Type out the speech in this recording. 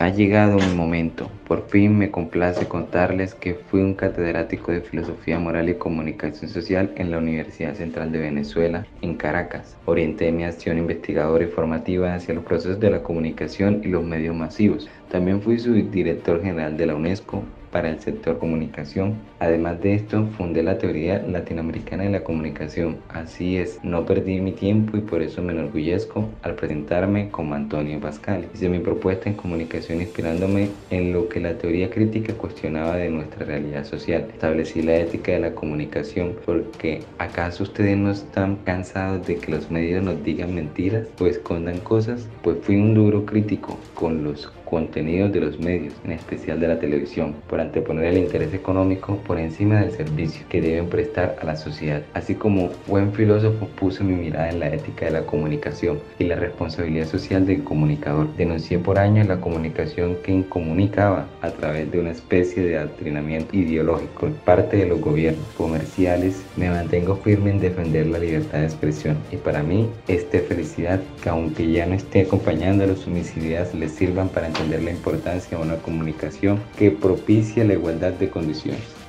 Ha llegado mi momento. Por fin me complace contarles que fui un catedrático de Filosofía Moral y Comunicación Social en la Universidad Central de Venezuela, en Caracas. Orienté mi acción investigadora y formativa hacia los procesos de la comunicación y los medios masivos. También fui subdirector general de la UNESCO, para el sector comunicación. Además de esto, fundé la teoría latinoamericana de la comunicación. Así es, no perdí mi tiempo y por eso me enorgullezco al presentarme como Antonio Pascal. Hice mi propuesta en comunicación inspirándome en lo que la teoría crítica cuestionaba de nuestra realidad social. Establecí la ética de la comunicación porque ¿acaso ustedes no están cansados de que los medios nos digan mentiras o escondan cosas? Pues fui un duro crítico con los contenidos de los medios, en especial de la televisión, por anteponer el interés económico por encima del servicio que deben prestar a la sociedad. Así como buen filósofo puse mi mirada en la ética de la comunicación y la responsabilidad social del comunicador. Denuncié por años la comunicación que incomunicaba a través de una especie de adoctrinamiento ideológico por parte de los gobiernos comerciales. Me mantengo firme en defender la libertad de expresión y para mí esta felicidad que aunque ya no esté acompañando a los homicidios les sirvan para entender la importancia de una comunicación que propicia la igualdad de condiciones.